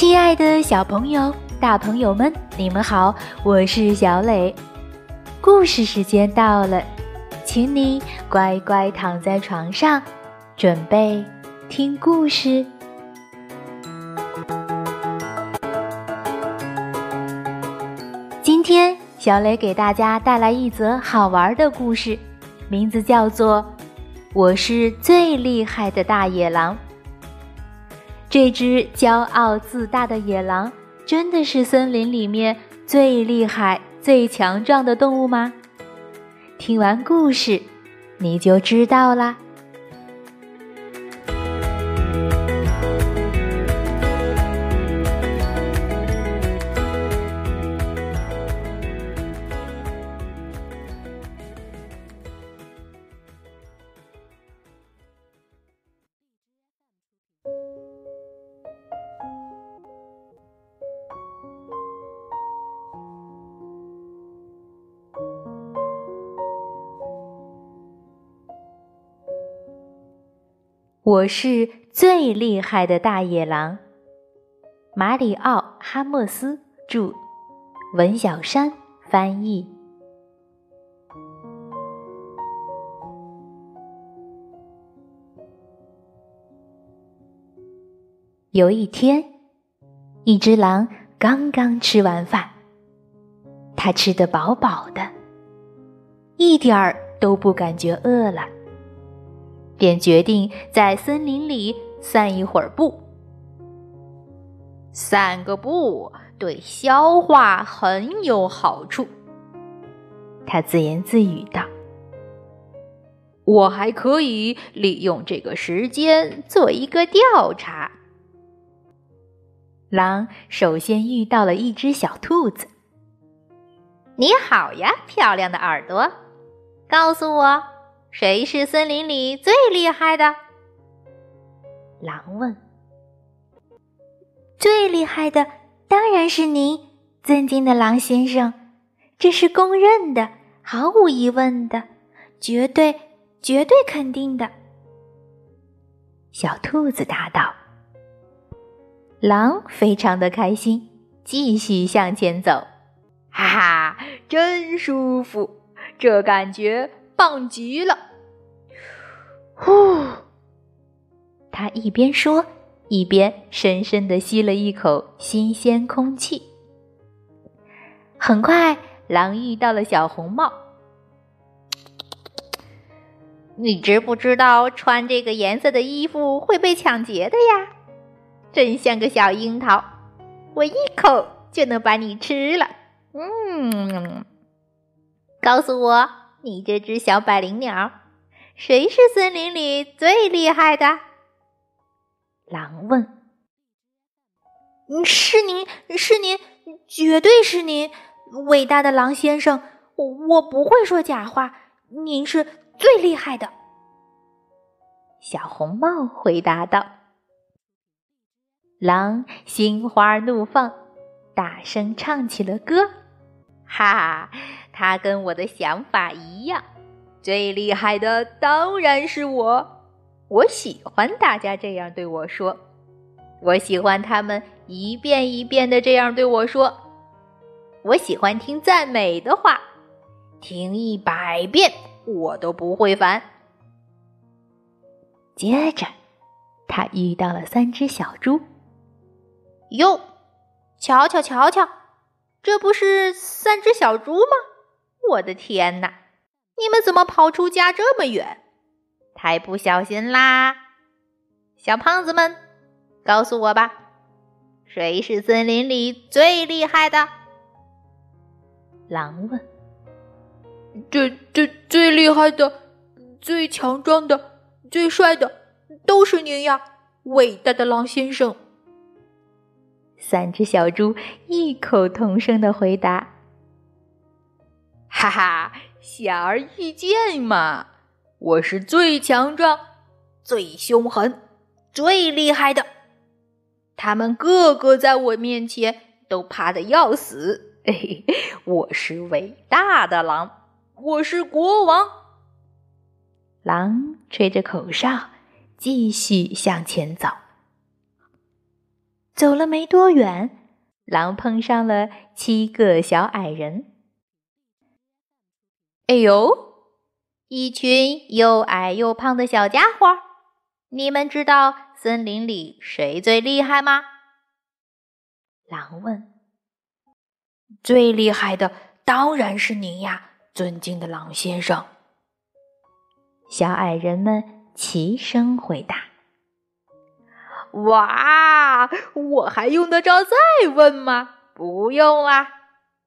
亲爱的小朋友、大朋友们，你们好，我是小磊。故事时间到了，请你乖乖躺在床上，准备听故事。今天，小磊给大家带来一则好玩的故事，名字叫做《我是最厉害的大野狼》。这只骄傲自大的野狼，真的是森林里面最厉害、最强壮的动物吗？听完故事，你就知道啦。我是最厉害的大野狼。马里奥·哈默斯著，文小山翻译。有一天，一只狼刚刚吃完饭，它吃得饱饱的，一点儿都不感觉饿了。便决定在森林里散一会儿步。散个步对消化很有好处，他自言自语道：“我还可以利用这个时间做一个调查。”狼首先遇到了一只小兔子。“你好呀，漂亮的耳朵，告诉我。”谁是森林里最厉害的？狼问。最厉害的当然是您，尊敬的狼先生，这是公认的，毫无疑问的，绝对、绝对肯定的。小兔子答道。狼非常的开心，继续向前走。哈哈，真舒服，这感觉。棒极了！呼，他一边说，一边深深的吸了一口新鲜空气。很快，狼遇到了小红帽。你知不知道穿这个颜色的衣服会被抢劫的呀？真像个小樱桃，我一口就能把你吃了。嗯，告诉我。你这只小百灵鸟，谁是森林里最厉害的？狼问。是您，是您，绝对是您，伟大的狼先生！我我不会说假话，您是最厉害的。小红帽回答道。狼心花怒放，大声唱起了歌，哈！他跟我的想法一样，最厉害的当然是我。我喜欢大家这样对我说，我喜欢他们一遍一遍的这样对我说。我喜欢听赞美的话，听一百遍我都不会烦。接着，他遇到了三只小猪。哟，瞧瞧瞧瞧，这不是三只小猪吗？我的天哪！你们怎么跑出家这么远？太不小心啦！小胖子们，告诉我吧，谁是森林里最厉害的？狼问。最最最厉害的、最强壮的、最帅的，都是您呀，伟大的狼先生！三只小猪异口同声的回答。哈哈，显而易见嘛！我是最强壮、最凶狠、最厉害的，他们个个在我面前都怕的要死。我是伟大的狼，我是国王。狼吹着口哨，继续向前走。走了没多远，狼碰上了七个小矮人。哎呦，一群又矮又胖的小家伙！你们知道森林里谁最厉害吗？狼问。最厉害的当然是您呀，尊敬的狼先生。小矮人们齐声回答。哇，我还用得着再问吗？不用啦，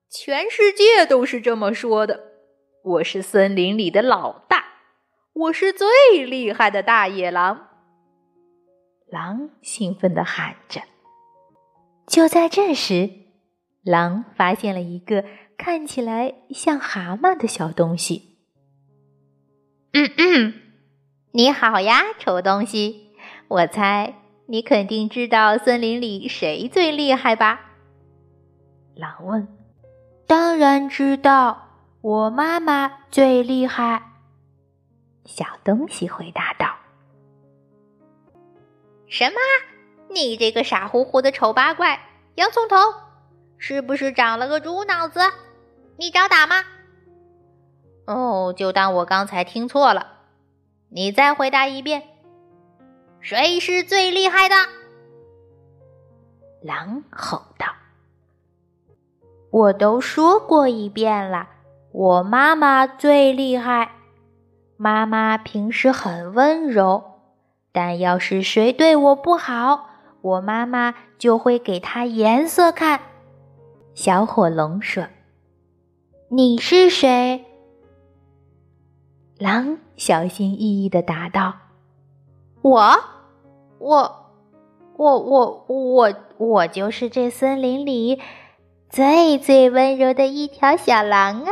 全世界都是这么说的。我是森林里的老大，我是最厉害的大野狼。狼兴奋地喊着。就在这时，狼发现了一个看起来像蛤蟆的小东西。嗯嗯，你好呀，丑东西！我猜。你肯定知道森林里谁最厉害吧？狼问。当然知道，我妈妈最厉害。小东西回答道。什么？你这个傻乎乎的丑八怪，洋葱头，是不是长了个猪脑子？你找打吗？哦，就当我刚才听错了。你再回答一遍。谁是最厉害的？狼吼道：“我都说过一遍了，我妈妈最厉害。妈妈平时很温柔，但要是谁对我不好，我妈妈就会给他颜色看。”小火龙说：“你是谁？”狼小心翼翼的答道：“我。”我，我，我，我，我就是这森林里最最温柔的一条小狼啊！